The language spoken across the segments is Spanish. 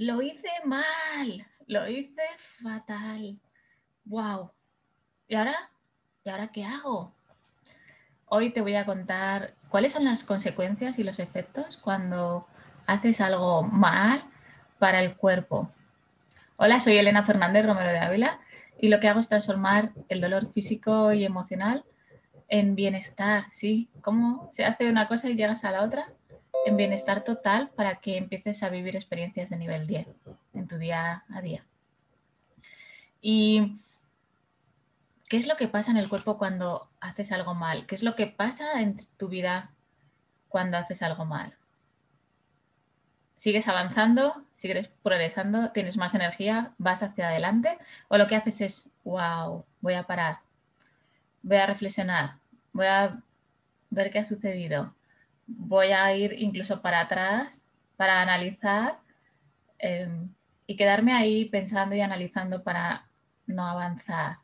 Lo hice mal, lo hice fatal. ¡Wow! ¿Y ahora? ¿Y ahora qué hago? Hoy te voy a contar cuáles son las consecuencias y los efectos cuando haces algo mal para el cuerpo. Hola, soy Elena Fernández Romero de Ávila y lo que hago es transformar el dolor físico y emocional en bienestar, ¿sí? ¿Cómo se hace una cosa y llegas a la otra? En bienestar total para que empieces a vivir experiencias de nivel 10 en tu día a día. ¿Y qué es lo que pasa en el cuerpo cuando haces algo mal? ¿Qué es lo que pasa en tu vida cuando haces algo mal? ¿Sigues avanzando? ¿Sigues progresando? ¿Tienes más energía? ¿Vas hacia adelante? ¿O lo que haces es, wow, voy a parar? Voy a reflexionar, voy a ver qué ha sucedido, voy a ir incluso para atrás para analizar em, y quedarme ahí pensando y analizando para no avanzar.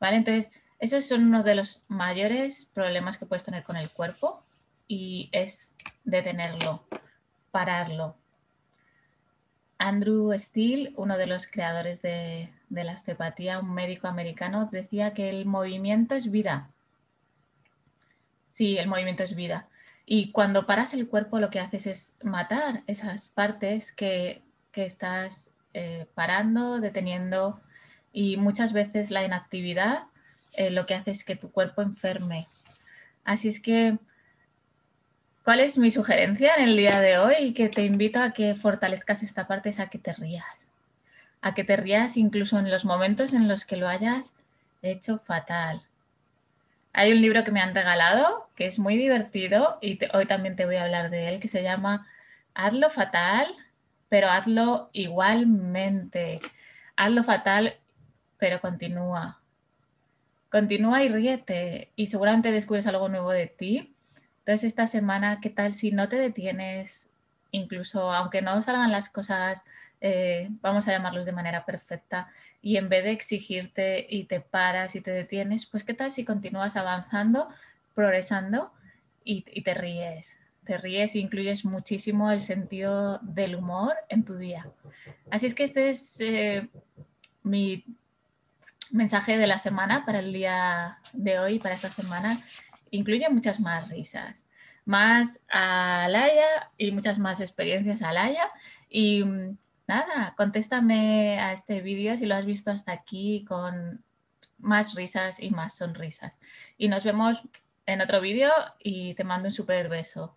¿Vale? Entonces, esos son uno de los mayores problemas que puedes tener con el cuerpo y es detenerlo, pararlo. Andrew Steele, uno de los creadores de, de la osteopatía, un médico americano, decía que el movimiento es vida. Sí, el movimiento es vida. Y cuando paras el cuerpo lo que haces es matar esas partes que, estás eh, parando, deteniendo y muchas veces la inactividad eh, lo que hace es que tu cuerpo enferme. Así es que, ¿cuál es mi sugerencia en el día de hoy? Que te invito a que fortalezcas esta parte es a que te rías. A que te rías incluso en los momentos en los que lo hayas hecho fatal hay un libro que me han regalado que es muy divertido y hoy también te voy a hablar de él, que se llama Hazlo fatal, pero hazlo igualmente. Hazlo fatal, pero continúa. Continúa y ríete y seguramente descubres algo nuevo de ti. Entonces esta semana, ¿qué tal si no te detienes? Incluso aunque no salgan las cosas eh, vamos a llamarlos de manera perfecta, y en vez de exigirte y te paras y te detienes, pues qué tal si continúas avanzando, progresando y, te ríes. Te ríes e incluyes muchísimo el sentido del humor en tu día. Así es que este es eh, mi mensaje de la semana para el día de hoy, para esta semana. Incluye muchas más risas, más alaya y muchas más experiencias alaya. Y nada, contéstame a este vídeo si lo has visto hasta aquí con más risas y más sonrisas. Y nos vemos en otro vídeo y te mando un súper beso.